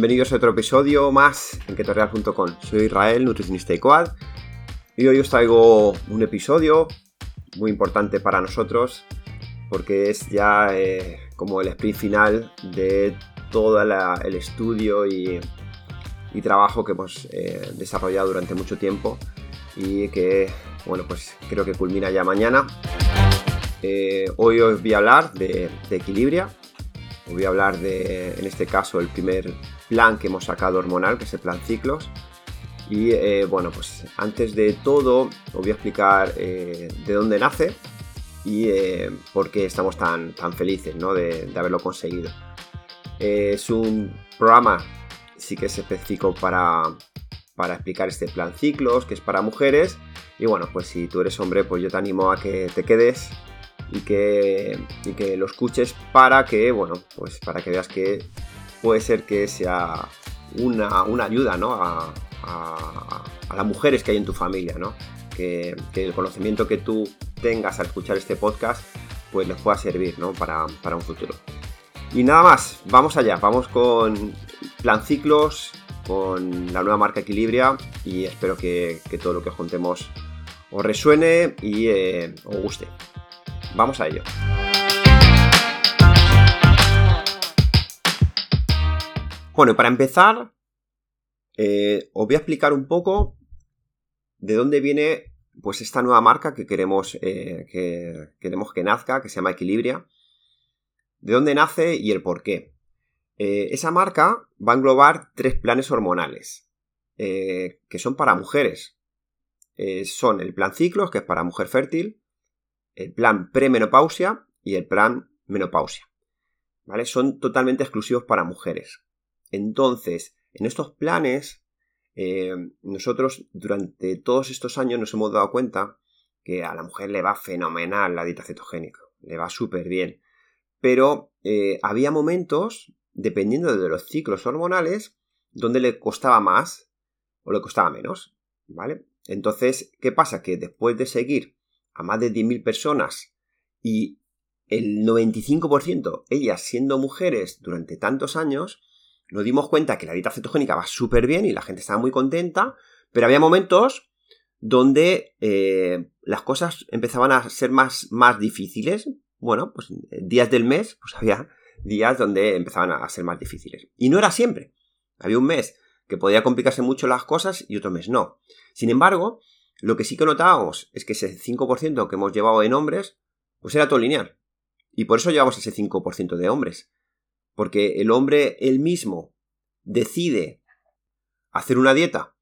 Bienvenidos a otro episodio más en ketoreal.com. Soy Israel, nutricionista y coad, y hoy os traigo un episodio muy importante para nosotros porque es ya eh, como el sprint final de todo el estudio y, trabajo que hemos eh, desarrollado durante mucho tiempo y que, bueno, pues creo que culmina ya mañana. Eh, hoy os voy a hablar de, de Equilibria, voy a hablar de, en este caso, el primer plan que hemos sacado hormonal, que es el plan ciclos. Y eh, bueno, pues antes de todo os voy a explicar eh, de dónde nace y eh, por qué estamos tan, tan felices de, haberlo conseguido. es un programa, sí que es específico para, para explicar este plan ciclos, que es para mujeres. Y bueno, pues si tú eres hombre, pues yo te animo a que te quedes y que, y que lo escuches para que, bueno, pues para que veas que puede ser que sea una, ayuda ¿no? a, las mujeres que hay en tu familia, ¿no? que, el conocimiento que tú tengas al escuchar este podcast pues les pueda servir ¿no? para, un futuro. Y nada más, vamos allá, vamos con Plan Ciclos, con la nueva marca Equilibria y espero que, todo lo que os contemos os resuene y eh, os guste. Vamos a ello. Bueno, para empezar, eh, os voy a explicar un poco de dónde viene pues esta nueva marca que queremos, eh, que queremos que nazca, que se llama Equilibria. De dónde nace y el por qué. Eh, esa marca va a englobar tres planes hormonales que son para mujeres. son el plan ciclos, que es para mujer fértil, el plan premenopausia y el plan menopausia. ¿Vale? Son totalmente exclusivos para mujeres. Entonces, en estos planes, eh, nosotros durante todos estos años nos hemos dado cuenta que a la mujer le va fenomenal la dieta cetogénica, le va súper bien. Pero eh, había momentos, dependiendo de los ciclos hormonales, donde le costaba más o le costaba menos, ¿vale? Entonces, ¿qué pasa? Que después de seguir a más de 10.000 personas y el 95% ellas siendo mujeres durante tantos años, nos dimos cuenta que la dieta cetogénica va súper bien y la gente estaba muy contenta, pero había momentos donde eh, las cosas empezaban a ser más, más difíciles. Bueno, pues días del mes, pues había días donde empezaban a ser más difíciles. Y no era siempre. Había un mes que podía complicarse mucho las cosas y otro mes no. Sin embargo, lo que sí que notábamos es que ese 5% que hemos llevado en hombres, pues era todo lineal. Y por eso llevamos ese 5% de hombres. Porque el hombre él mismo decide hacer una dieta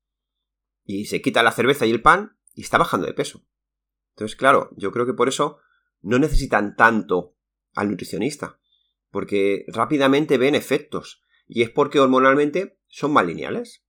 y se quita la cerveza y el pan y está bajando de peso. Entonces, claro, yo creo que por eso no necesitan tanto al nutricionista, porque rápidamente ven efectos y es porque hormonalmente son más lineales.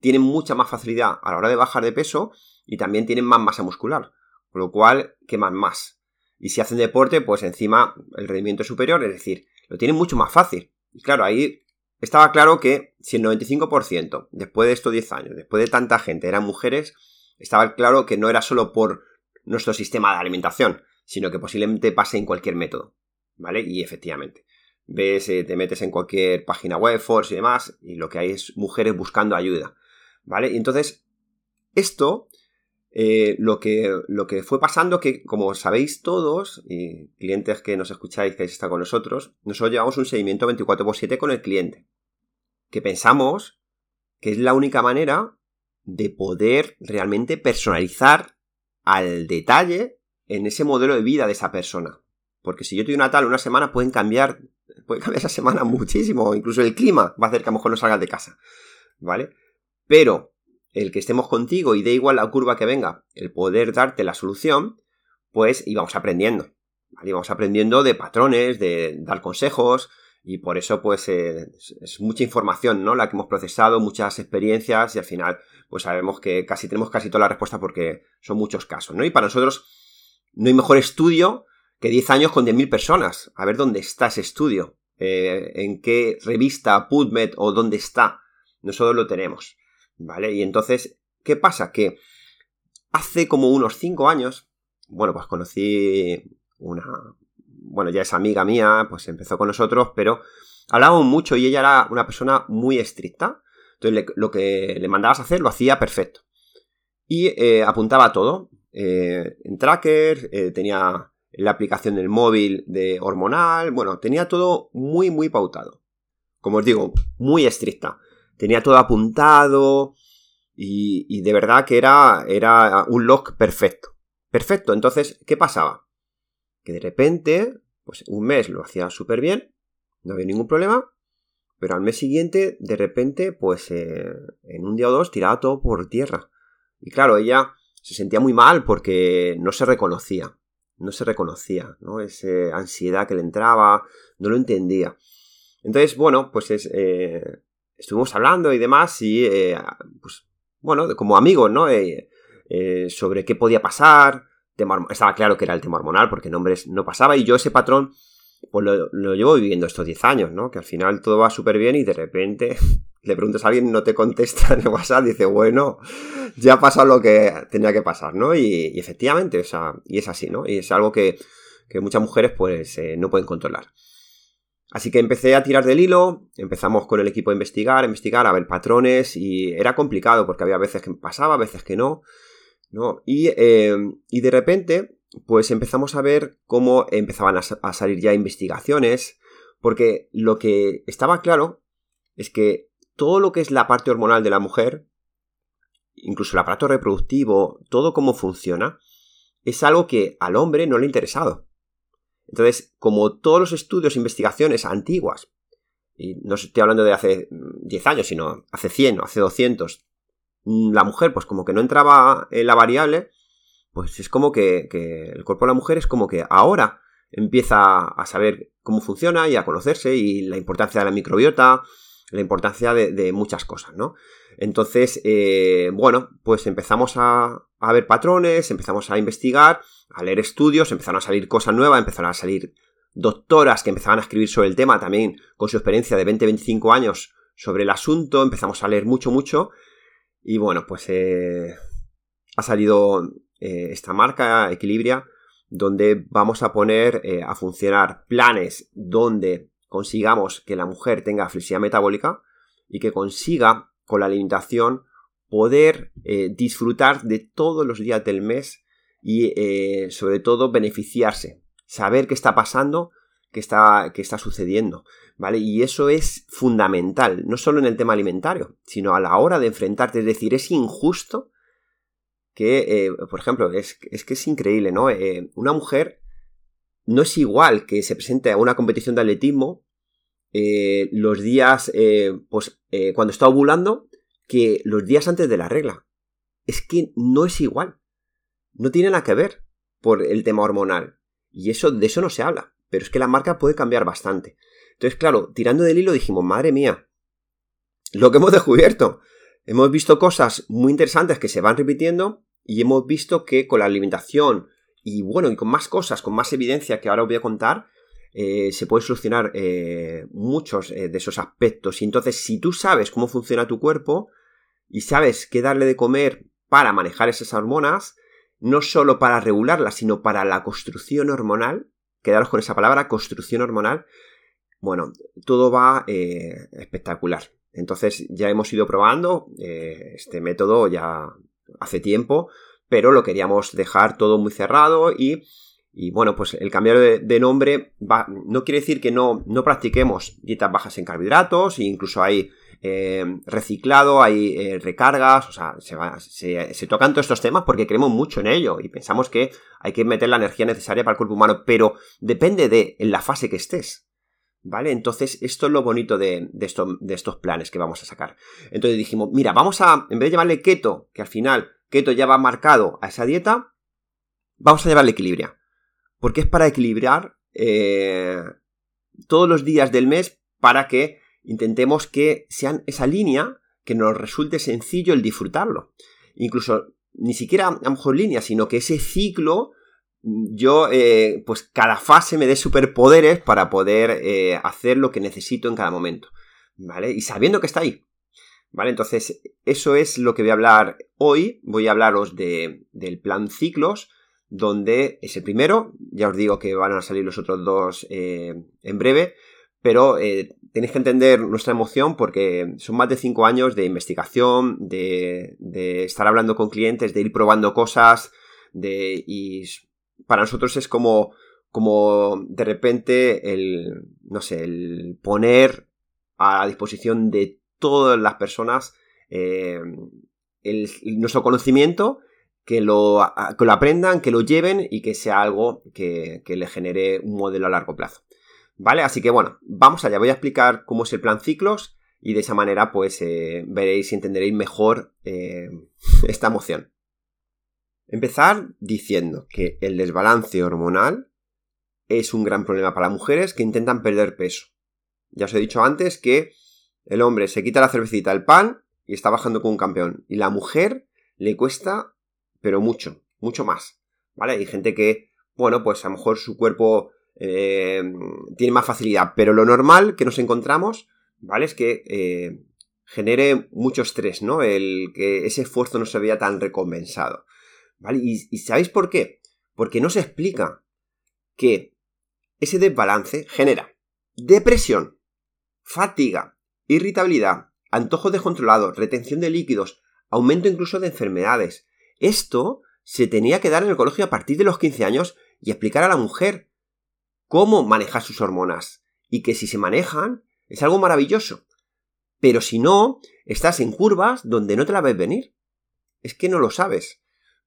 Tienen mucha más facilidad a la hora de bajar de peso y también tienen más masa muscular, con lo cual queman más. Y si hacen deporte, pues encima el rendimiento es superior, es decir, lo tienen mucho más fácil. Y claro, ahí estaba claro que si el 95% después de estos 10 años, después de tanta gente, eran mujeres, estaba claro que no era solo por nuestro sistema de alimentación, sino que posiblemente pase en cualquier método. ¿Vale? Y efectivamente. Ves, eh, te metes en cualquier página web, Force y demás, y lo que hay es mujeres buscando ayuda. ¿Vale? Y entonces, esto eh, lo, que, lo que fue pasando, que como sabéis todos, y clientes que nos escucháis, que está con nosotros, nosotros llevamos un seguimiento 24x7 con el cliente. Que pensamos que es la única manera de poder realmente personalizar al detalle en ese modelo de vida de esa persona. Porque si yo estoy una tal una semana, pueden cambiar, puede cambiar esa semana muchísimo, incluso el clima va a hacer que a lo mejor no salgas de casa. ¿Vale? Pero el que estemos contigo y dé igual la curva que venga, el poder darte la solución, pues íbamos aprendiendo. ¿vale? Íbamos aprendiendo de patrones, de dar consejos, y por eso pues eh, es mucha información, ¿no? La que hemos procesado, muchas experiencias y al final pues sabemos que casi tenemos casi toda la respuesta porque son muchos casos, ¿no? Y para nosotros no hay mejor estudio que 10 años con 10.000 personas. A ver dónde está ese estudio, eh, en qué revista, PubMed o dónde está. Nosotros lo tenemos. ¿Vale? Y entonces, ¿qué pasa? Que hace como unos 5 años, bueno, pues conocí una, bueno, ya es amiga mía, pues empezó con nosotros, pero hablábamos mucho y ella era una persona muy estricta. Entonces lo que le mandabas a hacer lo hacía perfecto. Y eh, apuntaba todo. Eh, en tracker, eh, tenía la aplicación del móvil de hormonal, bueno, tenía todo muy, muy pautado. Como os digo, muy estricta. Tenía todo apuntado y, de verdad que era, era un log perfecto. Perfecto, entonces, ¿qué pasaba? Que de repente, pues un mes lo hacía súper bien, no había ningún problema, pero al mes siguiente, de repente, pues eh, en un día o dos tiraba todo por tierra. Y claro, ella se sentía muy mal porque no se reconocía, no se reconocía, ¿no? Esa ansiedad que le entraba, no lo entendía. Entonces, bueno, pues es, eh, estuvimos hablando y demás y, eh, pues, bueno, como amigos, ¿no? sobre qué podía pasar, estaba claro que era el tema hormonal porque nombres no pasaba y yo ese patrón pues lo, llevo viviendo estos 10 años, ¿no? Que al final todo va súper bien y de repente le preguntas a alguien, no te contesta en WhatsApp, dice, bueno, ya ha pasado lo que tenía que pasar, ¿no? Y, efectivamente, o sea, y es así, ¿no? Y es algo que, muchas mujeres pues eh, no pueden controlar. Así que empecé a tirar del hilo, empezamos con el equipo a investigar, a investigar, a ver patrones y era complicado porque había veces que pasaba, veces que no, ¿no? Y, eh, y de repente pues empezamos a ver cómo empezaban a, salir ya investigaciones, porque lo que estaba claro es que todo lo que es la parte hormonal de la mujer, incluso el aparato reproductivo, todo cómo funciona, es algo que al hombre no le ha interesado. Entonces, como todos los estudios e investigaciones antiguas, y no estoy hablando de hace 10 años, sino hace 100 o hace 200, la mujer pues como que no entraba en la variable, pues es como que, el cuerpo de la mujer es como que ahora empieza a saber cómo funciona y a conocerse y la importancia de la microbiota, la importancia de, muchas cosas, ¿no? Entonces, eh, bueno, pues empezamos a, ver patrones, empezamos a investigar, a leer estudios, empezaron a salir cosas nuevas, empezaron a salir doctoras que empezaban a escribir sobre el tema también con su experiencia de 20-25 años sobre el asunto, empezamos a leer mucho, mucho y bueno, pues eh, ha salido eh, esta marca Equilibria, donde vamos a poner a funcionar planes donde consigamos que la mujer tenga flexibilidad metabólica y que consiga con la alimentación poder eh, disfrutar de todos los días del mes y sobre todo beneficiarse, saber qué está pasando, qué está, qué está sucediendo, ¿vale? Y eso es fundamental, no solo en el tema alimentario, sino a la hora de enfrentarte, es decir, es injusto que, eh, por ejemplo, es, que es increíble, ¿no? Eh, una mujer no es igual que se presente a una competición de atletismo eh, los días, pues, cuando está ovulando, que los días antes de la regla. Es que no es igual. No tiene nada que ver por el tema hormonal. Y eso, de eso no se habla. Pero es que la marca puede cambiar bastante. Entonces, claro, tirando del hilo dijimos, madre mía, lo que hemos descubierto. Hemos visto cosas muy interesantes que se van repitiendo y hemos visto que con la alimentación y bueno, y con más cosas, con más evidencia que ahora os voy a contar, eh, se puede solucionar eh, muchos eh, de esos aspectos. Y entonces, si tú sabes cómo funciona tu cuerpo y sabes qué darle de comer para manejar esas hormonas, no solo para regularlas, sino para la construcción hormonal, quedaros con esa palabra, construcción hormonal, bueno, todo va espectacular. Entonces ya hemos ido probando este método ya hace tiempo, pero lo queríamos dejar todo muy cerrado y, y bueno, pues el cambiar de, nombre no quiere decir que no, practiquemos dietas bajas en carbohidratos, e incluso hay eh, reciclado, hay eh, recargas, o sea, se, tocan todos estos temas porque creemos mucho en ello y pensamos que hay que meter la energía necesaria para el cuerpo humano, pero depende de en la fase que estés. ¿Vale? Entonces, esto es lo bonito de, estos planes que vamos a sacar. Entonces dijimos, mira, vamos a, en vez de llamarle keto, que al final keto ya va marcado a esa dieta, vamos a llamarle equilibria. Porque es para equilibrar eh, todos los días del mes para que intentemos que sean esa línea que nos resulte sencillo el disfrutarlo. Incluso ni siquiera a lo mejor línea, sino que ese ciclo yo, eh, pues cada fase me dé superpoderes para poder eh, hacer lo que necesito en cada momento, ¿vale? Y sabiendo que está ahí, ¿vale? Entonces, eso es lo que voy a hablar hoy. Voy a hablaros de, del plan ciclos, donde es el primero, ya os digo que van a salir los otros dos eh, en breve, pero tenéis que entender nuestra emoción porque son más de cinco años de investigación, de, de estar hablando con clientes, de ir probando cosas, de, y para nosotros es como, como de repente el, no sé, el poner a disposición de todas las personas eh, el, nuestro conocimiento, que lo, que lo aprendan, que lo lleven y que sea algo que, que le genere un modelo a largo plazo. ¿Vale? Así que bueno, vamos allá, voy a explicar cómo es el plan ciclos y de esa manera pues eh, veréis y entenderéis mejor eh, esta emoción. Empezar diciendo que el desbalance hormonal es un gran problema para mujeres que intentan perder peso. Ya os he dicho antes que el hombre se quita la cervecita, el pan y está bajando como un campeón. Y la mujer le cuesta, pero mucho, mucho más. ¿Vale? Hay gente que, bueno, pues a lo mejor su cuerpo eh, tiene más facilidad, pero lo normal que nos encontramos, ¿vale? Es que eh, genere mucho estrés, ¿no? El que ese esfuerzo no se vea tan recompensado. ¿Vale? ¿Y, ¿Y sabéis por qué? Porque no se explica que ese desbalance genera depresión, fatiga, irritabilidad, antojo descontrolado, retención de líquidos, aumento incluso de enfermedades. Esto se tenía que dar en el colegio a partir de los 15 años y explicar a la mujer cómo manejar sus hormonas. Y que si se manejan es algo maravilloso. Pero si no, estás en curvas donde no te la ves venir. Es que no lo sabes.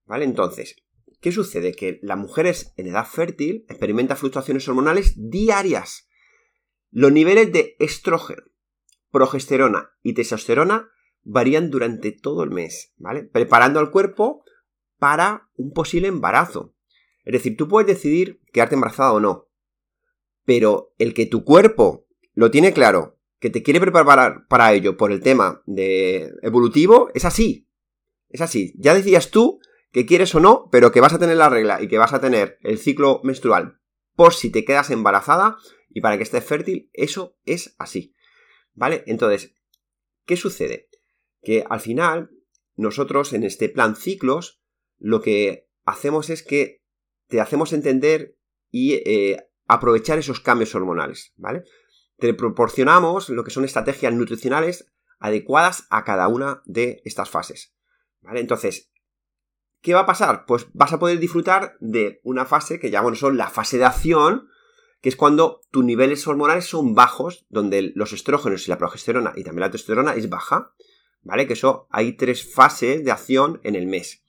¿Vale? Entonces, ¿qué sucede? Que las mujeres en edad fértil experimentan fluctuaciones hormonales diarias. Los niveles de estrógeno, progesterona y testosterona varían durante todo el mes, ¿vale? Preparando al cuerpo para un posible embarazo. Es decir, tú puedes decidir quedarte embarazada o no. Pero el que tu cuerpo lo tiene claro, que te quiere preparar para ello por el tema de evolutivo, es así. Es así. Ya decías tú que quieres o no, pero que vas a tener la regla y que vas a tener el ciclo menstrual por si te quedas embarazada y para que estés fértil, eso es así. ¿Vale? Entonces, ¿qué sucede? Que al final, nosotros en este plan ciclos, lo que hacemos es que te hacemos entender y eh, aprovechar esos cambios hormonales, ¿vale? Te proporcionamos lo que son estrategias nutricionales adecuadas a cada una de estas fases, ¿vale? Entonces, ¿qué va a pasar? Pues vas a poder disfrutar de una fase que llamamos son la fase de acción, que es cuando tus niveles hormonales son bajos, donde los estrógenos y la progesterona y también la testosterona es baja, ¿vale? Que eso hay tres fases de acción en el mes,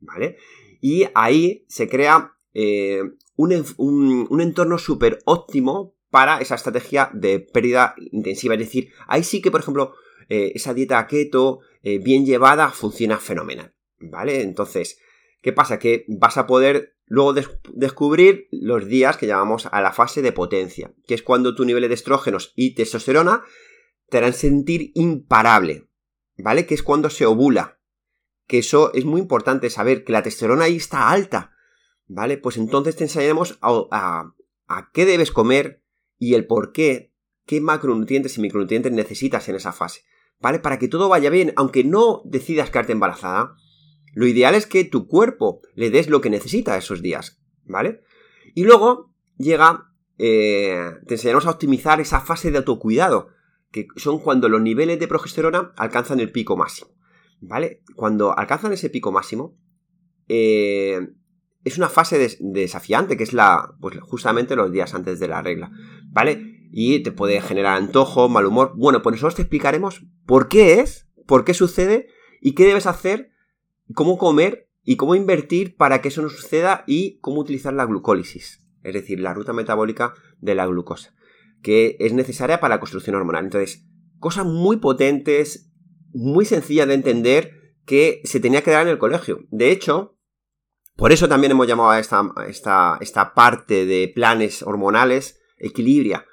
¿vale? Y ahí se crea eh, un, entorno súper óptimo para esa estrategia de pérdida intensiva. Es decir, ahí sí que, por ejemplo, eh, esa dieta keto eh, bien llevada funciona fenomenal, ¿vale? Entonces, ¿qué pasa? Que vas a poder Luego descubrir los días que llamamos a la fase de potencia, que es cuando tu nivel de estrógenos y testosterona te harán sentir imparable, ¿vale? Que es cuando se ovula. Que eso es muy importante saber, que la testosterona ahí está alta, ¿vale? Pues entonces te enseñaremos a, a qué debes comer y el por qué, qué macronutrientes y micronutrientes necesitas en esa fase, ¿vale? Para que todo vaya bien, aunque no decidas quedarte embarazada, lo ideal es que tu cuerpo le des lo que necesita esos días, ¿vale? Y luego llega, eh, te enseñamos a optimizar esa fase de autocuidado, que son cuando los niveles de progesterona alcanzan el pico máximo, ¿vale? Cuando alcanzan ese pico máximo, eh, es una fase desafiante, que es la, pues justamente los días antes de la regla, ¿vale? Y te puede generar antojo, mal humor. Bueno, pues nosotros te explicaremos por qué es, por qué sucede y qué debes hacer cómo comer y cómo invertir para que eso no suceda y cómo utilizar la glucólisis, es decir, la ruta metabólica de la glucosa, que es necesaria para la construcción hormonal. Entonces, cosas muy potentes, muy sencillas de entender que se tenía que dar en el colegio. De hecho, por eso también hemos llamado a esta, esta, esta parte de planes hormonales equilibria,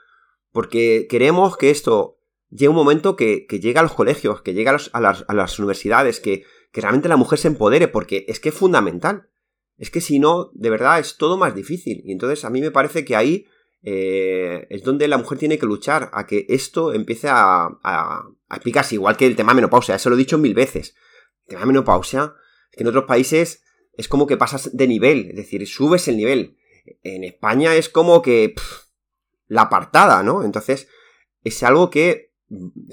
porque queremos que esto llegue un momento que, llegue a los colegios, que llegue a, las, a las universidades, que que realmente la mujer se empodere, porque es que es fundamental. Es que si no, de verdad es todo más difícil. Y entonces a mí me parece que ahí eh, es donde la mujer tiene que luchar a que esto empiece a, a, explicarse, igual que el tema menopausia, eso lo he dicho mil veces. El tema menopausia, es que en otros países es como que pasas de nivel, es decir, subes el nivel. En España es como que la apartada, ¿no? Entonces, es algo que,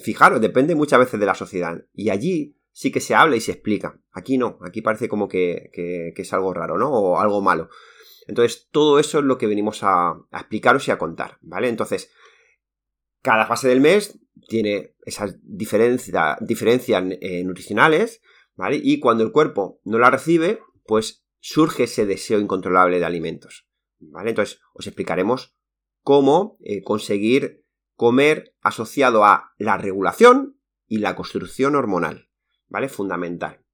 fijaros, depende muchas veces de la sociedad. Y allí sí que se habla y se explica. Aquí no, aquí parece como que, es algo raro, ¿no? O algo malo. Entonces, todo eso es lo que venimos a, explicaros y a contar, ¿vale? Entonces, cada fase del mes tiene esas diferencias eh, nutricionales, ¿vale? Y cuando el cuerpo no la recibe, pues surge ese deseo incontrolable de alimentos, ¿vale? Entonces, os explicaremos cómo eh, conseguir comer asociado a la regulación y la construcción hormonal, ¿vale? Fundamental.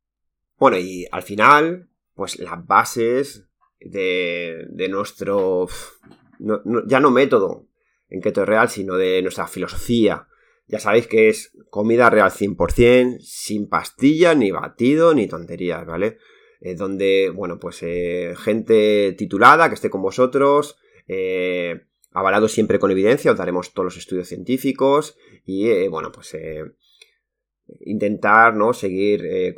Bueno, y al final, pues las bases de, de nuestro, ya no método en keto real, sino de nuestra filosofía. Ya sabéis que es comida real 100%, sin pastillas, ni batido, ni tonterías, ¿vale? Eh, donde, bueno, pues eh, gente titulada que esté con vosotros, eh, avalado siempre con evidencia, os daremos todos los estudios científicos y, bueno, pues intentar ¿no? seguir eh,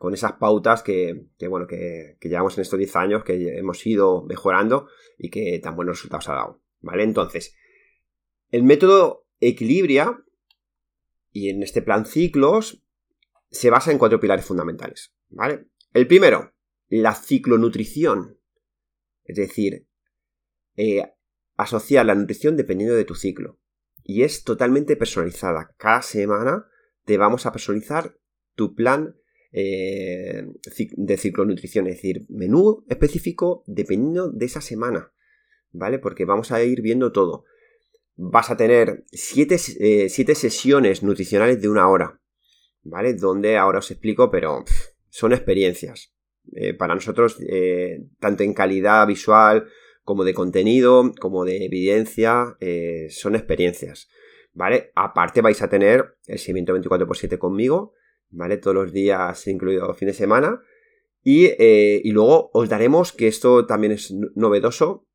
con, esas pautas que, bueno, que, llevamos en estos 10 años, que hemos ido mejorando y que tan buenos resultados ha dado. ¿Vale? Entonces, el método Equilibria y en este plan ciclos se basa en cuatro pilares fundamentales. ¿Vale? El primero, la ciclonutrición. Es decir, eh, asociar la nutrición dependiendo de tu ciclo. Y es totalmente personalizada. Cada semana te vamos a personalizar tu plan eh, de ciclonutrición, es decir, menú específico dependiendo de esa semana, ¿vale? Porque vamos a ir viendo todo. Vas a tener siete, eh, sesiones nutricionales de una hora, ¿vale? Donde ahora os explico, pero son experiencias. Eh, para nosotros, tanto en calidad visual como de contenido, como de evidencia, son experiencias. ¿vale? Aparte vais a tener el seguimiento 24x7 conmigo, ¿vale? Todos los días, incluido fin de semana. Y, eh, y luego os daremos, que esto también es novedoso,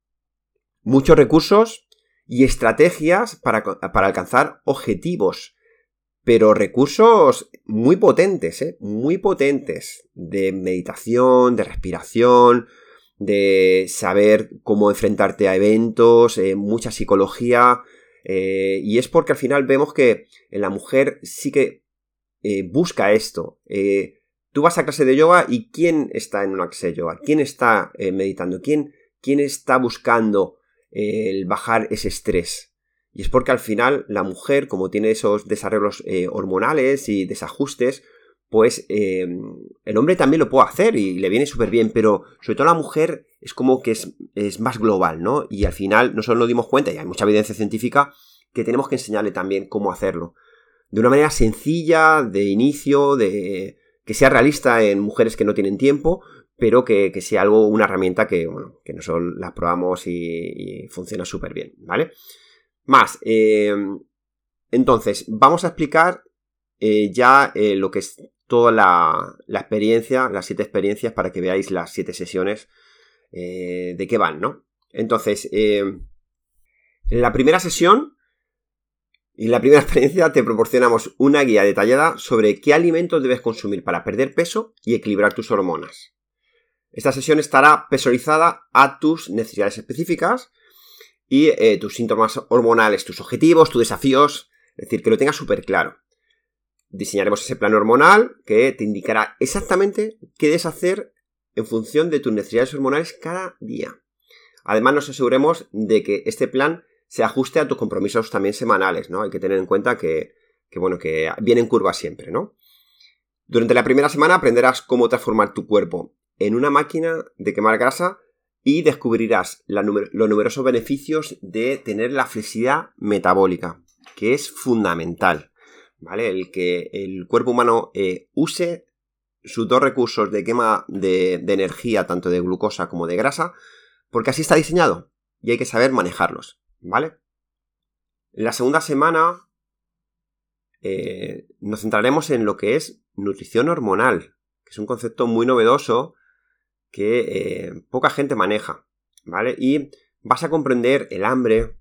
muchos recursos y estrategias para, para alcanzar objetivos. Pero recursos muy potentes, ¿eh? Muy potentes. De meditación, de respiración, de saber cómo enfrentarte a eventos, eh, mucha psicología, eh, y es porque al final vemos que la mujer sí que eh, busca esto. Eh, tú vas a clase de yoga y ¿quién está en una clase de yoga? ¿Quién está meditando? ¿Quién, ¿Quién, está buscando el bajar ese estrés? Y es porque al final la mujer, como tiene esos desarrollos hormonales y desajustes, pues el hombre también lo puede hacer y le viene súper bien, pero sobre todo la mujer es como que es, es, más global, ¿no? Y al final nosotros nos dimos cuenta, y hay mucha evidencia científica, que tenemos que enseñarle también cómo hacerlo. De una manera sencilla, de inicio, de que sea realista en mujeres que no tienen tiempo, pero que, sea algo, una herramienta que, bueno, que nosotros la probamos y, funciona súper bien, ¿vale? Más, eh, entonces, vamos a explicar eh, ya eh, lo que es toda la, la, experiencia, las siete experiencias, para que veáis las siete sesiones eh, de qué van, ¿no? Entonces, eh, en la primera sesión en la primera experiencia te proporcionamos una guía detallada sobre qué alimentos debes consumir para perder peso y equilibrar tus hormonas. Esta sesión estará personalizada a tus necesidades específicas y eh, tus síntomas hormonales, tus objetivos, tus desafíos, es decir, que lo tengas súper claro. Diseñaremos ese plan hormonal que te indicará exactamente qué debes hacer en función de tus necesidades hormonales cada día. Además, nos aseguremos de que este plan se ajuste a tus compromisos también semanales, ¿no? Hay que tener en cuenta que, bueno, que viene en curva siempre, ¿no? Durante la primera semana aprenderás cómo transformar tu cuerpo en una máquina de quemar grasa y descubrirás los numerosos beneficios de tener la flexibilidad metabólica, que es fundamental, ¿vale? El que el cuerpo humano eh, use sus dos recursos de quema de, energía, tanto de glucosa como de grasa, porque así está diseñado y hay que saber manejarlos, ¿vale? La segunda semana eh, nos centraremos en lo que es nutrición hormonal, que es un concepto muy novedoso que eh, poca gente maneja, ¿vale? Y vas a comprender el hambre,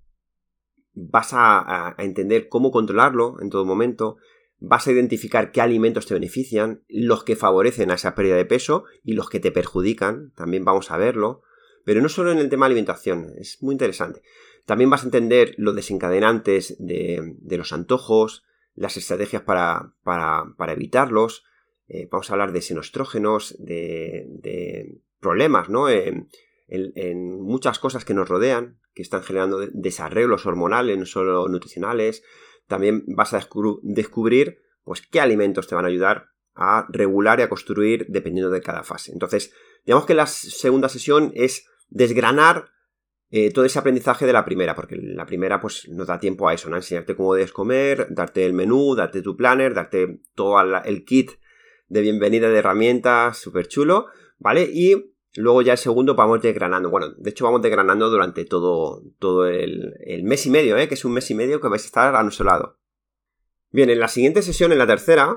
vas a entender cómo controlarlo en todo momento, vas a identificar qué alimentos te benefician, los que favorecen a esa pérdida de peso y los que te perjudican, también vamos a verlo. Pero no solo en el tema de alimentación, es muy interesante. También vas a entender los desencadenantes de, los antojos, las estrategias para, evitarlos. Eh, vamos a hablar de senostrógenos, de, problemas, ¿no? En, muchas cosas que nos rodean, que están generando desarreglos hormonales, no solo nutricionales. También vas a descubrir, pues, qué alimentos te van a ayudar a regular y a construir dependiendo de cada fase. Entonces, digamos que la segunda sesión es desgranar eh, todo ese aprendizaje de la primera, porque la primera pues nos da tiempo a eso, ¿no? Enseñarte cómo debes comer, darte el menú, darte tu planner, darte todo el kit de bienvenida de herramientas, súper chulo, ¿vale? Y luego ya el segundo vamos desgranando. Bueno, de hecho vamos desgranando durante todo, todo el, el mes y medio, ¿eh? Que es un mes y medio que vais a estar a nuestro lado. Bien, en la siguiente sesión, en la tercera,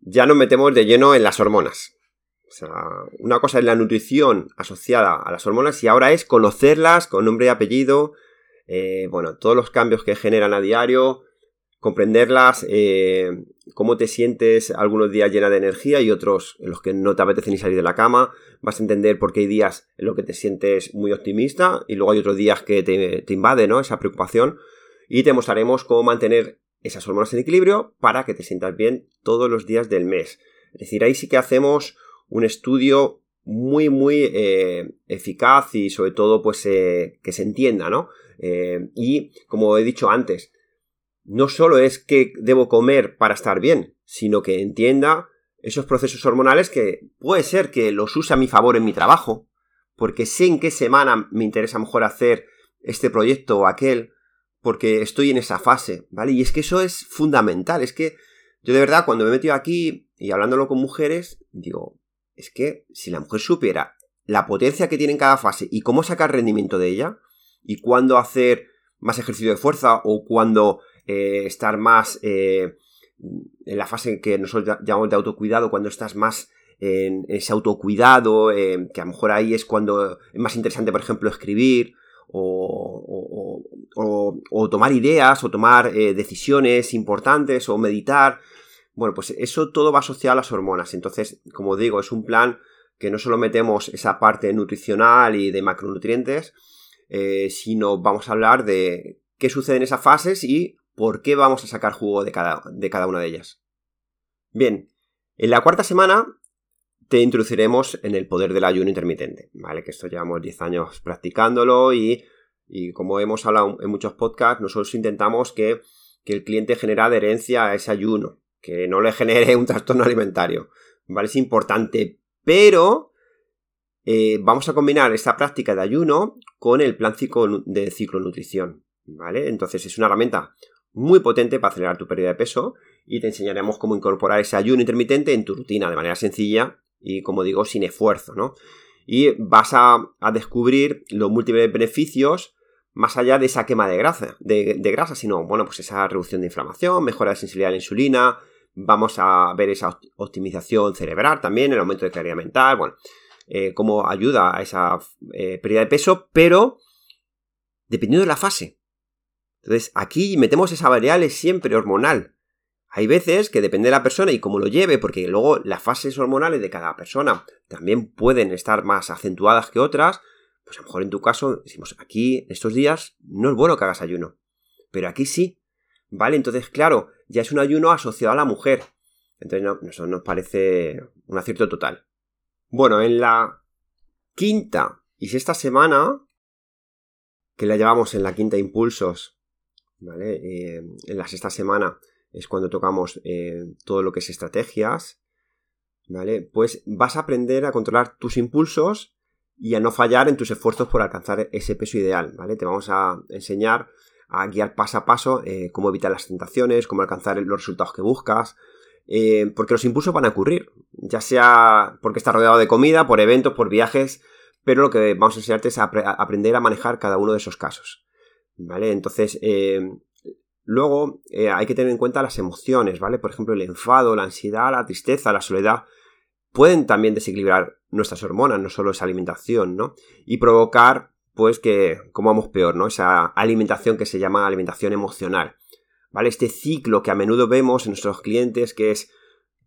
ya nos metemos de lleno en las hormonas. O sea, una cosa es la nutrición asociada a las hormonas y ahora es conocerlas con nombre y apellido, eh, bueno, todos los cambios que generan a diario, comprenderlas, eh, cómo te sientes algunos días llena de energía y otros en los que no te apetece ni salir de la cama, vas a entender por qué hay días en los que te sientes muy optimista y luego hay otros días que te, te invade ¿no? esa preocupación y te mostraremos cómo mantener esas hormonas en equilibrio para que te sientas bien todos los días del mes. Es decir, ahí sí que hacemos un estudio muy, muy eh, eficaz y sobre todo pues eh, que se entienda, ¿no? Eh, y como he dicho antes, no solo es que debo comer para estar bien, sino que entienda esos procesos hormonales que puede ser que los use a mi favor en mi trabajo, porque sé en qué semana me interesa mejor hacer este proyecto o aquel, porque estoy en esa fase, ¿vale? Y es que eso es fundamental, es que yo de verdad cuando me he metido aquí y hablándolo con mujeres, digo, es que si la mujer supiera la potencia que tiene en cada fase y cómo sacar rendimiento de ella, y cuándo hacer más ejercicio de fuerza o cuándo eh, estar más eh, en la fase que nosotros llamamos de autocuidado, cuando estás más en ese autocuidado, eh, que a lo mejor ahí es cuando es más interesante, por ejemplo, escribir o, o tomar ideas o tomar decisiones importantes o meditar. Bueno, pues eso todo va asociado a las hormonas. Entonces, como digo, es un plan que no solo metemos esa parte nutricional y de macronutrientes, eh, sino vamos a hablar de qué sucede en esas fases y por qué vamos a sacar jugo de cada, de cada una de ellas. Bien, en la cuarta semana te introduciremos en el poder del ayuno intermitente, ¿vale? Que esto llevamos 10 años practicándolo y, como hemos hablado en muchos podcasts, nosotros intentamos que, que el cliente genere adherencia a ese ayuno, que no le genere un trastorno alimentario. ¿Vale? Es importante. Pero eh, vamos a combinar esta práctica de ayuno con el plan de ciclo nutrición. ¿Vale? Entonces es una herramienta muy potente para acelerar tu pérdida de peso y te enseñaremos cómo incorporar ese ayuno intermitente en tu rutina de manera sencilla y, como digo, sin esfuerzo, ¿no? Y vas a, descubrir los múltiples beneficios más allá de esa quema de grasa, de, grasa, sino, bueno, pues esa reducción de inflamación, mejora de sensibilidad a la insulina, Vamos a ver esa optimización cerebral también, el aumento de claridad mental, bueno, eh, cómo ayuda a esa eh, pérdida de peso, pero dependiendo de la fase. Entonces, aquí metemos esa variable siempre hormonal. Hay veces que depende de la persona y cómo lo lleve, porque luego las fases hormonales de cada persona también pueden estar más acentuadas que otras. Pues a lo mejor en tu caso, decimos, aquí, estos días, no es bueno que hagas ayuno. Pero aquí sí. ¿Vale? Entonces, claro, ya es un ayuno asociado a la mujer. Entonces, eso nos parece un acierto total. Bueno, en la quinta y sexta semana, que la llevamos en la quinta impulsos, ¿vale? Eh, en la sexta semana es cuando tocamos eh, todo lo que es estrategias, ¿vale? Pues vas a aprender a controlar tus impulsos y a no fallar en tus esfuerzos por alcanzar ese peso ideal, ¿vale? Te vamos a enseñar a guiar paso a paso eh, cómo evitar las tentaciones, cómo alcanzar los resultados que buscas. Eh, porque los impulsos van a ocurrir, ya sea porque estás rodeado de comida, por eventos, por viajes, pero lo que vamos a enseñarte es a, aprender a manejar cada uno de esos casos. ¿Vale? Entonces, eh, luego hay que tener en cuenta las emociones, ¿vale? Por ejemplo, el enfado, la ansiedad, la tristeza, la soledad, pueden también desequilibrar nuestras hormonas, no solo esa alimentación, ¿no? Y provocar pues que comamos peor, ¿no? Esa alimentación que se llama alimentación emocional, ¿vale? Este ciclo que a menudo vemos en nuestros clientes que es,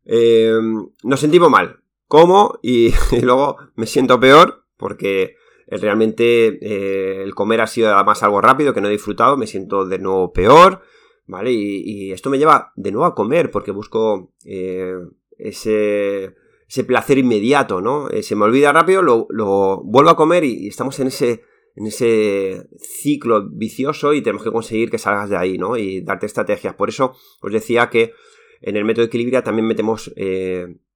eh, nos sentimos mal, como y, luego me siento peor porque realmente eh, el comer ha sido además algo rápido que no he disfrutado, me siento de nuevo peor, ¿vale? Y, esto me lleva de nuevo a comer porque busco eh, ese, ese, placer inmediato, ¿no? Eh, se me olvida rápido, lo, vuelvo a comer y, estamos en ese, en ese ciclo vicioso y tenemos que conseguir que salgas de ahí, ¿no? Y darte estrategias. Por eso os decía que en el método de equilibrio también metemos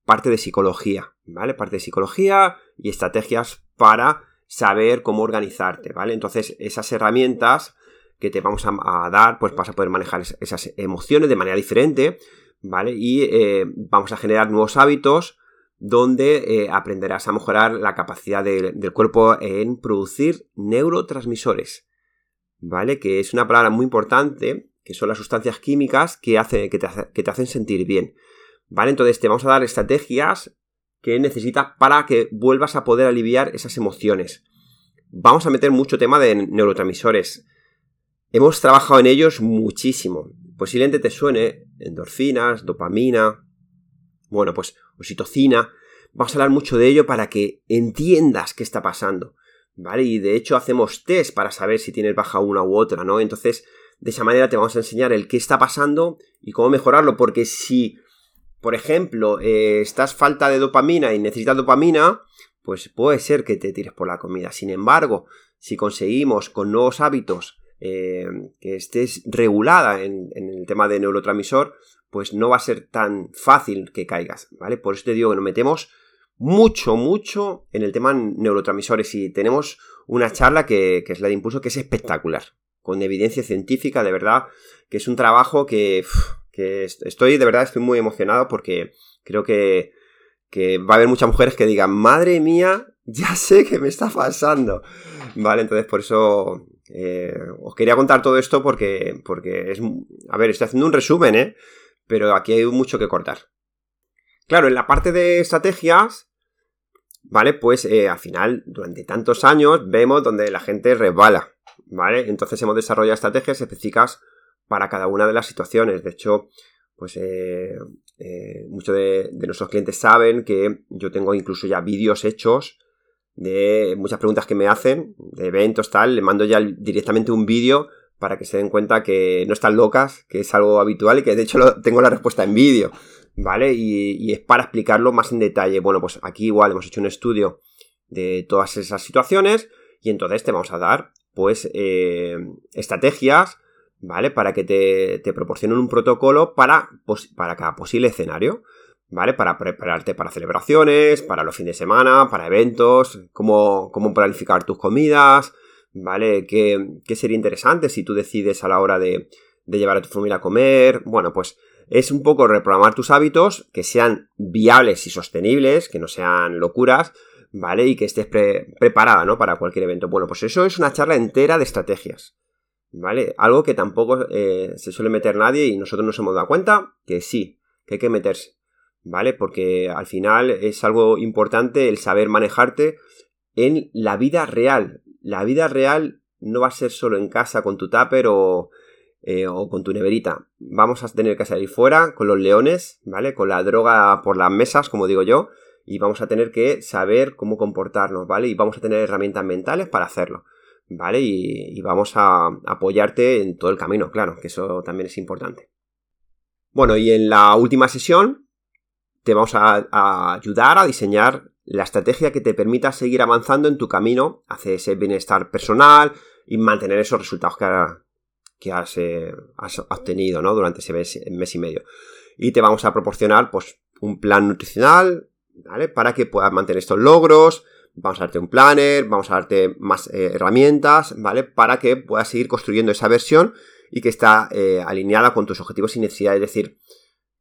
parte de psicología, ¿vale? Parte de psicología y estrategias para saber cómo organizarte, ¿vale? Entonces, esas herramientas que te vamos a, dar, pues vas a poder manejar esas emociones de manera diferente, ¿vale? Y eh, vamos a generar nuevos hábitos donde eh, aprenderás a mejorar la capacidad del cuerpo en producir neurotransmisores, ¿vale? Que es una palabra muy importante, que son las sustancias químicas que, te, que te hacen sentir bien. ¿Vale? Entonces te vamos a dar estrategias que necesitas para que vuelvas a poder aliviar esas emociones. Vamos a meter mucho tema de neurotransmisores. Hemos trabajado en ellos muchísimo. Posiblemente te suene endorfinas, dopamina, bueno, pues oxitocina. Vamos a hablar mucho de ello para que entiendas qué está pasando. ¿Vale? Y de hecho hacemos test para saber si tienes baja una u otra, ¿no? Entonces, de esa manera te vamos a enseñar el qué está pasando y cómo mejorarlo, porque si por ejemplo, eh, estás falta de dopamina y necesitas dopamina, pues puede ser que te tires por la comida. Sin embargo, si conseguimos con nuevos hábitos eh, que estés regulada en, el tema de neurotransmisor, pues no va a ser tan fácil que caigas, ¿vale? Por eso te digo que nos metemos mucho, mucho en el tema neurotransmisores y tenemos una charla que, es la de impulso que es espectacular, con evidencia científica, de verdad, que es un trabajo que que estoy, de verdad, estoy muy emocionado porque creo que, va a haber muchas mujeres que digan, madre mía, ya sé qué me está pasando. Vale, entonces por eso eh, os quería contar todo esto porque, porque es... A ver, estoy haciendo un resumen, ¿eh? Pero aquí hay mucho que cortar. Claro, en la parte de estrategias, ¿vale? Pues eh, al final, durante tantos años, vemos donde la gente resbala, ¿vale? Entonces hemos desarrollado estrategias específicas para cada una de las situaciones. De hecho, pues eh, eh, muchos de, nuestros clientes saben que yo tengo incluso ya vídeos hechos de muchas preguntas que me hacen, de eventos, tal, le mando ya directamente un vídeo para que se den cuenta que no están locas, que es algo habitual y que de hecho tengo la respuesta en vídeo, ¿vale? Y, es para explicarlo más en detalle. Bueno, pues aquí igual hemos hecho un estudio de todas esas situaciones y entonces te vamos a dar, pues, eh, estrategias ¿vale? Para que te, te proporcionen un protocolo para, para cada posible escenario, ¿vale? Para prepararte para celebraciones, para los fines de semana, para eventos, cómo, cómo planificar tus comidas, ¿vale? ¿Qué, ¿Qué, sería interesante si tú decides a la hora de, de llevar a tu familia a comer? Bueno, pues es un poco reprogramar tus hábitos que sean viables y sostenibles, que no sean locuras, ¿vale? Y que estés preparada, ¿no? Para cualquier evento. Bueno, pues eso es una charla entera de estrategias. ¿Vale? Algo que tampoco eh, se suele meter nadie y nosotros nos hemos dado cuenta que sí, que hay que meterse. ¿Vale? Porque al final es algo importante el saber manejarte en la vida real. La vida real no va a ser solo en casa con tu tupper o, eh, o con tu neverita. Vamos a tener que salir fuera con los leones, ¿vale? Con la droga por las mesas, como digo yo, y vamos a tener que saber cómo comportarnos, ¿vale? Y vamos a tener herramientas mentales para hacerlo. ¿vale? Y, vamos a apoyarte en todo el camino, claro, que eso también es importante. Bueno, y en la última sesión te vamos a, ayudar a diseñar la estrategia que te permita seguir avanzando en tu camino hacia ese bienestar personal y mantener esos resultados que, has, eh, has, obtenido ¿no? durante ese mes, mes, y medio. Y te vamos a proporcionar pues, un plan nutricional ¿vale? para que puedas mantener estos logros, vamos a darte un planner, vamos a darte más eh, herramientas, ¿vale? Para que puedas seguir construyendo esa versión y que está eh, alineada con tus objetivos y necesidades. Es decir,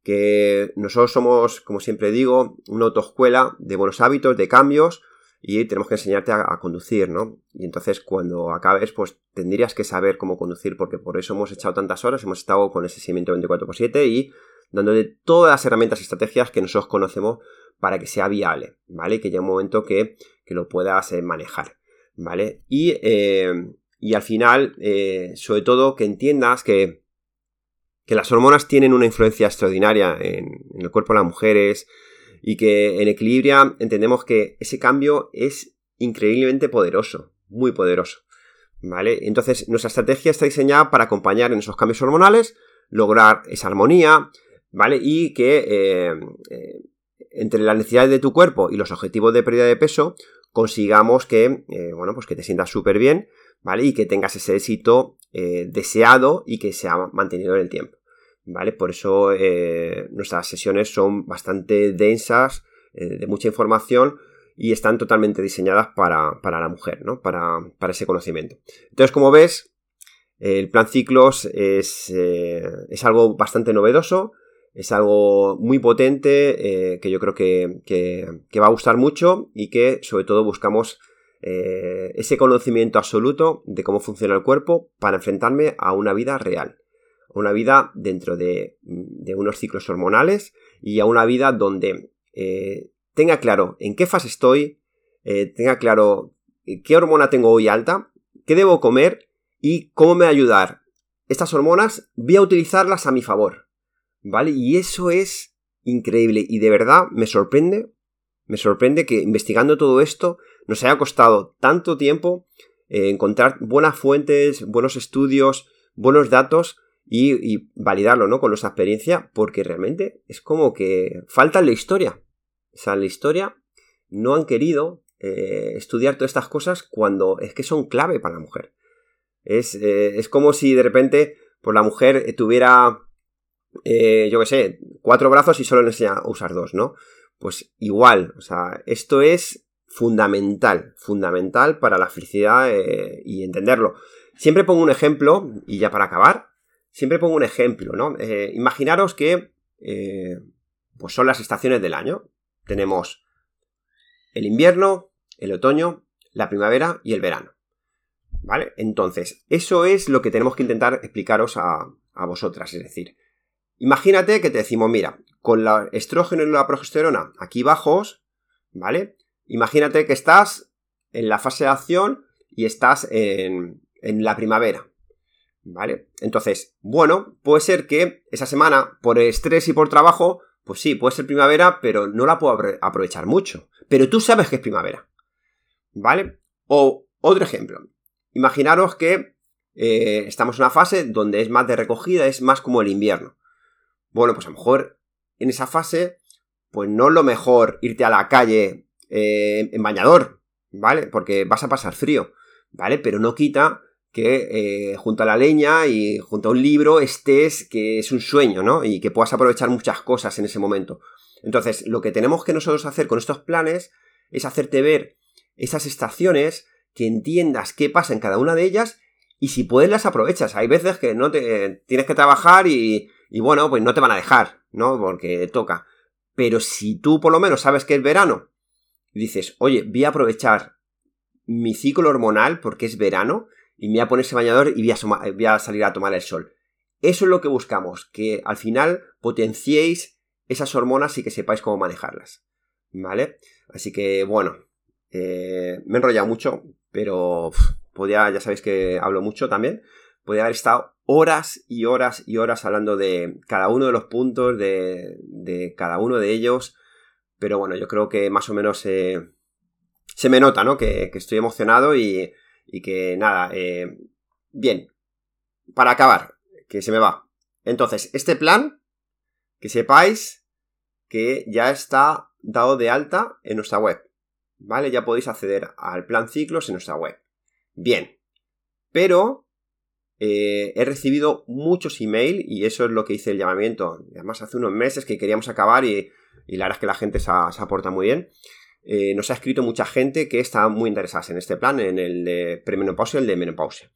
que nosotros somos, como siempre digo, una autoescuela de buenos hábitos, de cambios, y tenemos que enseñarte a, conducir, ¿no? Y entonces cuando acabes, pues tendrías que saber cómo conducir, porque por eso hemos echado tantas horas, hemos estado con ese seguimiento 24x7 y dándole todas las herramientas y estrategias que nosotros conocemos para que sea viable, ¿vale? Que llegue un momento que, lo puedas eh, manejar, ¿vale? Y, eh, y al final, eh, sobre todo, que entiendas que, que, las hormonas tienen una influencia extraordinaria en, el cuerpo de las mujeres y que en equilibrio entendemos que ese cambio es increíblemente poderoso, muy poderoso. ¿Vale? Entonces, nuestra estrategia está diseñada para acompañar en esos cambios hormonales, lograr esa armonía, ¿vale? Y que eh, eh, entre las necesidades de tu cuerpo y los objetivos de pérdida de peso consigamos que, eh, bueno, pues que te sientas súper bien, ¿vale? Y que tengas ese éxito deseado y que sea mantenido en el tiempo, ¿vale? Por eso nuestras sesiones son bastante densas, de mucha información, y están totalmente diseñadas para, la mujer, ¿no? Para, ese conocimiento. Entonces, como ves, el plan ciclos es, eh, es algo bastante novedoso, es algo muy potente eh, que yo creo que, va a gustar mucho y que sobre todo buscamos eh, ese conocimiento absoluto de cómo funciona el cuerpo para enfrentarme a una vida real, una vida dentro de, de unos ciclos hormonales y a una vida donde tenga claro en qué fase estoy, eh, tenga claro eh, qué hormona tengo hoy alta, qué debo comer y cómo me va ayudar estas hormonas, voy a utilizarlas a mi favor. ¿Vale? Y eso es increíble y de verdad me sorprende, me sorprende que investigando todo esto nos haya costado tanto tiempo eh, encontrar buenas fuentes, buenos estudios, buenos datos y, validarlo, ¿no? Con nuestra experiencia, porque realmente es como que falta en la historia. O sea, en la historia no han querido eh, estudiar todas estas cosas cuando es que son clave para la mujer. Es, eh, como si de repente pues la mujer tuviera, eh, yo qué sé, cuatro brazos y solo le enseña a usar dos, ¿no? Pues igual, o sea, esto es fundamental, fundamental para la felicidad y entenderlo. Siempre pongo un ejemplo, y ya para acabar, siempre pongo un ejemplo, ¿no? imaginaros que pues son las estaciones del año tenemos el invierno, el otoño, la primavera y el verano. ¿Vale? Entonces, eso es lo que tenemos que intentar explicaros a, vosotras. Es decir, imagínate que te decimos, mira, con la estrógeno y la progesterona aquí bajos, ¿vale? Imagínate que estás en la fase de acción y estás en, en la primavera. ¿Vale? Entonces, bueno, puede ser que esa semana, por estrés y por trabajo, pues sí, puede ser primavera, pero no la puedo aprovechar mucho. Pero tú sabes que es primavera. ¿Vale? O otro ejemplo. Imaginaros que eh, estamos en una fase donde es más de recogida, es más como el invierno. Bueno, pues a lo mejor en esa fase, pues no es lo mejor irte a la calle eh, en bañador, ¿vale? Porque vas a pasar frío, ¿vale? Pero no quita que eh, junto a la leña y junto a un libro estés, que es un sueño, ¿no? Y que puedas aprovechar muchas cosas en ese momento. Entonces, lo que tenemos que nosotros hacer con estos planes es hacerte ver esas estaciones, que entiendas qué pasa en cada una de ellas y si puedes las aprovechas. Hay veces que no te tienes que trabajar y, y bueno, pues no te van a dejar, ¿no? Porque toca. Pero si tú por lo menos sabes que es verano dices, oye, voy a aprovechar mi ciclo hormonal porque es verano, y me voy a poner ese bañador y voy a, salir a tomar el sol. Eso es lo que buscamos, que al final potenciéis esas hormonas y que sepáis cómo manejarlas. ¿Vale? Así que, bueno, eh, me he enrollado mucho, pero podía, ya sabéis que hablo mucho también. Podría haber estado horas y horas y horas hablando de cada uno de los puntos, de, cada uno de ellos. Pero bueno, yo creo que más o menos se me nota, ¿no? que estoy emocionado y, y que nada, eh, bien, para acabar, que se me va. Entonces, este plan, que sepáis que ya está dado de alta en nuestra web. ¿Vale? Ya podéis acceder al plan ciclos en nuestra web. Bien. Pero eh, he recibido muchos emails y eso es lo que hice el llamamiento. Además, hace unos meses que queríamos acabar y, la verdad es que la gente se, se aporta muy bien. Eh, nos ha escrito mucha gente que está muy interesada en este plan, en el de premenopausia y el de menopausia.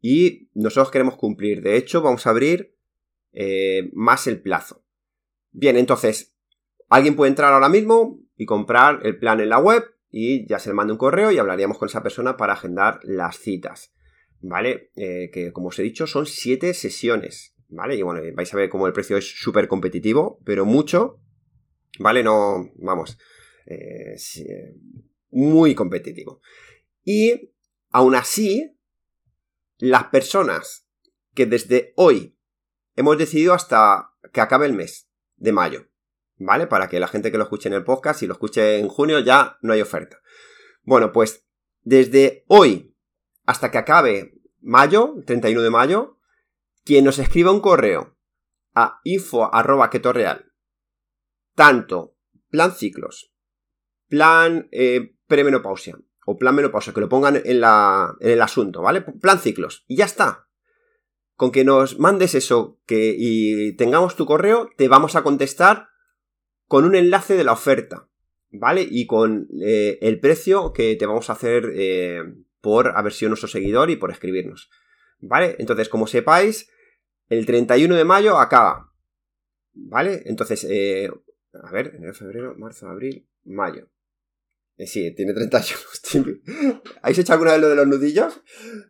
Y nosotros queremos cumplir. De hecho, vamos a abrir eh, más el plazo. Bien, entonces, alguien puede entrar ahora mismo y comprar el plan en la web y ya se le manda un correo y hablaríamos con esa persona para agendar las citas. ¿Vale? Eh, que como os he dicho, son siete sesiones. ¿Vale? Y bueno, vais a ver cómo el precio es súper competitivo, pero mucho. ¿Vale? No, vamos. Eh, muy competitivo. Y aún así, las personas que desde hoy hemos decidido hasta que acabe el mes de mayo, ¿vale? Para que la gente que lo escuche en el podcast y lo escuche en junio ya no hay oferta. Bueno, pues desde hoy hasta que acabe mayo, 31 de mayo, quien nos escriba un correo a info.ketorreal, tanto plan ciclos, plan eh, premenopausia o plan menopausia, que lo pongan en, la, en el asunto, ¿vale? Plan ciclos, y ya está. Con que nos mandes eso que, y tengamos tu correo, te vamos a contestar con un enlace de la oferta, ¿vale? Y con eh, el precio que te vamos a hacer eh, por haber sido nuestro seguidor y por escribirnos, ¿vale? Entonces, como sepáis, el 31 de mayo acaba, ¿vale? Entonces, eh, a ver, enero, febrero, marzo, abril, mayo. Eh, sí, tiene 31. ¿Habéis hecho alguna vez lo de los nudillos?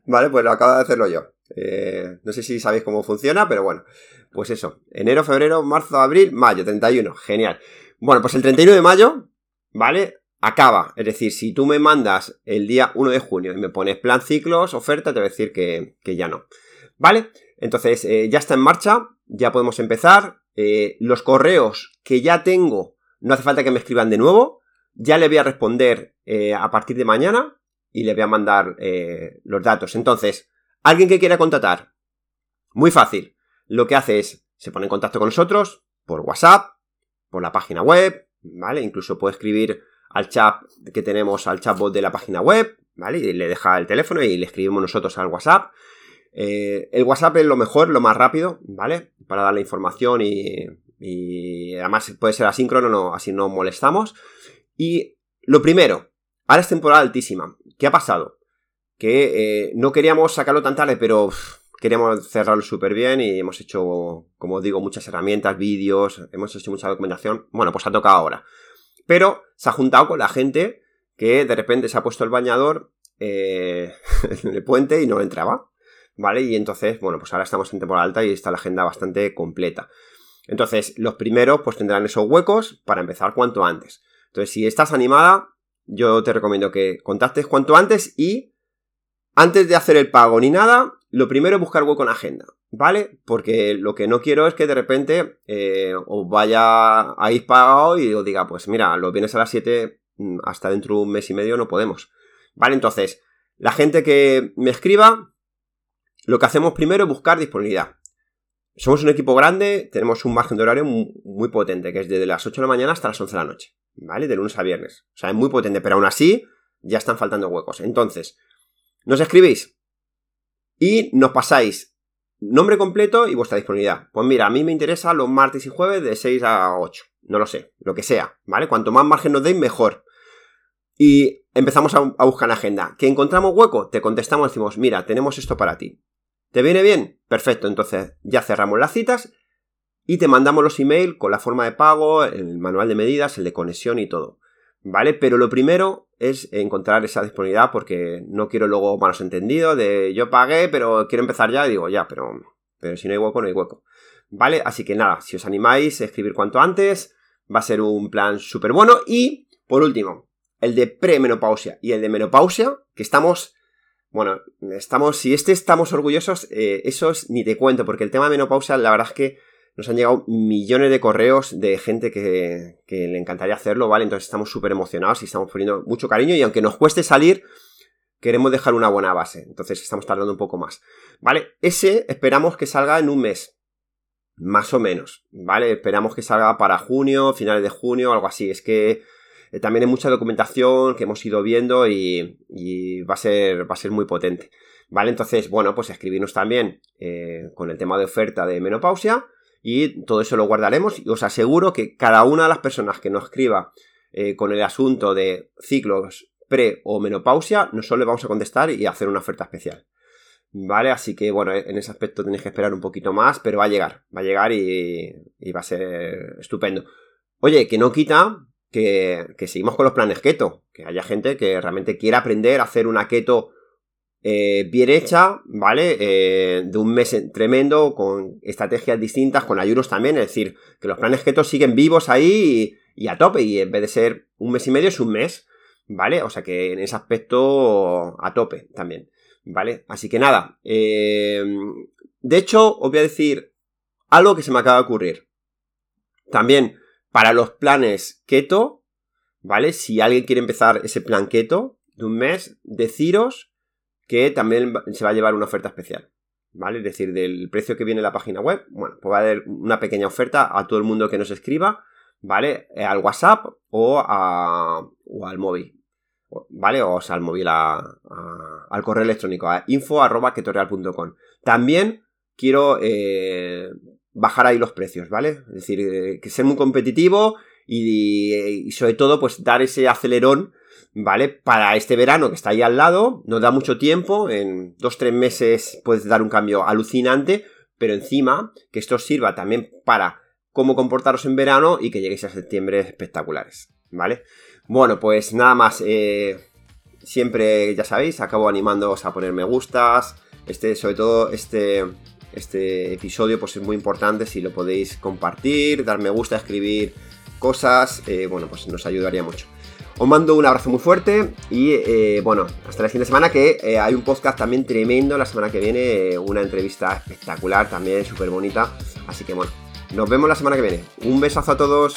Vale, pues lo acabo de hacerlo yo. Eh, no sé si sabéis cómo funciona, pero bueno. Pues eso, enero, febrero, marzo, abril, mayo, 31. Genial. Bueno, pues el 31 de mayo, ¿vale? Acaba. Es decir, si tú me mandas el día 1 de junio y me pones plan ciclos, oferta, te voy a decir que, ya no. ¿Vale? Entonces, eh, ya está en marcha, ya podemos empezar. Los correos que ya tengo, no hace falta que me escriban de nuevo, ya le voy a responder eh, a partir de mañana y le voy a mandar eh, los datos. Entonces, alguien que quiera contratar, muy fácil. Lo que hace es, se pone en contacto con nosotros por WhatsApp, por la página web, ¿vale? Incluso puede escribir al chat que tenemos, al chatbot de la página web, ¿vale? Y le deja el teléfono y le escribimos nosotros al WhatsApp. Eh, el WhatsApp es lo mejor, lo más rápido, ¿vale? Para dar la información y, además puede ser asíncrono, no, así no molestamos. Y lo primero, ahora es temporada altísima. ¿Qué ha pasado? Que eh, no queríamos sacarlo tan tarde, pero queríamos cerrarlo súper bien y hemos hecho, como digo, muchas herramientas, vídeos, hemos hecho mucha documentación. Bueno, pues ha tocado ahora. Pero se ha juntado con la gente que de repente se ha puesto el bañador eh, en el puente y no entraba. ¿Vale? Y entonces, bueno, pues ahora estamos en temporada alta y está la agenda bastante completa. Entonces, los primeros pues tendrán esos huecos para empezar cuanto antes. Entonces, si estás animada, yo te recomiendo que contactes cuanto antes y antes de hacer el pago ni nada, lo primero es buscar hueco en agenda, ¿vale? Porque lo que no quiero es que de repente eh, os vaya a ir pagado y os diga, pues mira, lo vienes a las 7, mm, hasta dentro de un mes y medio no podemos. ¿Vale? Entonces, la gente que me escriba, lo que hacemos primero es buscar disponibilidad. Somos un equipo grande, tenemos un margen de horario muy, potente, que es desde las 8 de la mañana hasta las 11 de la noche. ¿vale? De lunes a viernes. O sea, es muy potente, pero aún así ya están faltando huecos. Entonces, nos escribís y nos pasáis nombre completo y vuestra disponibilidad. Pues mira, a mí me interesa los martes y jueves de 6 a 8. No lo sé, lo que sea, ¿vale? Cuanto más margen nos deis, mejor. Y empezamos a, a buscar la agenda. ¿Que encontramos hueco? Te contestamos, decimos, mira, tenemos esto para ti. ¿Te viene bien? Perfecto, entonces ya cerramos las citas y te mandamos los emails con la forma de pago, el manual de medidas, el de conexión y todo. ¿Vale? Pero lo primero es encontrar esa disponibilidad porque no quiero luego malos entendidos de yo pagué pero quiero empezar ya y digo ya, pero, pero si no hay hueco no hay hueco. ¿Vale? Así que nada, si os animáis a escribir cuanto antes, va a ser un plan súper bueno. Y, por último, el de premenopausia y el de menopausia, que estamos, bueno, estamos, si este estamos orgullosos, eh, esos ni te cuento, porque el tema de menopausia, la verdad es que nos han llegado millones de correos de gente que, le encantaría hacerlo, ¿vale? Entonces estamos súper emocionados y estamos poniendo mucho cariño y aunque nos cueste salir, queremos dejar una buena base. Entonces estamos tardando un poco más, ¿vale? Ese esperamos que salga en un mes. Más o menos, ¿vale? Esperamos que salga para junio, finales de junio, algo así. Es que eh, también hay mucha documentación que hemos ido viendo y, va, a ser, va a ser muy potente. ¿Vale? Entonces, bueno, pues escribirnos también eh, con el tema de oferta de menopausia y todo eso lo guardaremos y os aseguro que cada una de las personas que nos escriba eh, con el asunto de ciclos pre o menopausia, nosotros le vamos a contestar y hacer una oferta especial. ¿Vale? Así que bueno, en ese aspecto tenéis que esperar un poquito más, pero va a llegar, va a llegar y, va a ser estupendo. Oye, que no quita que, seguimos con los planes keto, que haya gente que realmente quiera aprender a hacer una keto eh, bien hecha, ¿vale? Eh, de un mes tremendo, con estrategias distintas, con ayunos también, es decir, que los planes keto siguen vivos ahí y, a tope, y en vez de ser un mes y medio es un mes, ¿vale? O sea que en ese aspecto a tope también, ¿vale? Así que nada, eh, de hecho os voy a decir algo que se me acaba de ocurrir. También para los planes keto, ¿vale? Si alguien quiere empezar ese plan keto, de un mes, deciros que también se va a llevar una oferta especial. ¿Vale? Es decir, del precio que viene en la página web, bueno, pues va a haber una pequeña oferta a todo el mundo que nos escriba, ¿vale? Eh, al WhatsApp o, o al móvil. ¿Vale? O sea, al móvil al correo electrónico, a. También quiero eh, bajar ahí los precios, ¿vale? Es decir, eh, que ser muy competitivo y, sobre todo, pues dar ese acelerón, ¿vale? Para este verano que está ahí al lado, nos da mucho tiempo, en dos, tres meses puedes dar un cambio alucinante, pero encima que esto sirva también para cómo comportaros en verano y que lleguéis a septiembre espectaculares, ¿vale? Bueno, pues nada más. Eh, siempre, ya sabéis, acabo animándoos a poner me gustas. Este, sobre todo, este, este episodio pues es muy importante si lo podéis compartir, dar me gusta, escribir cosas. Eh, bueno, pues nos ayudaría mucho. Os mando un abrazo muy fuerte y eh, bueno, hasta la siguiente semana que hay un podcast también tremendo la semana que viene, una entrevista espectacular también, súper bonita. Así que bueno, nos vemos la semana que viene. Un besazo a todos.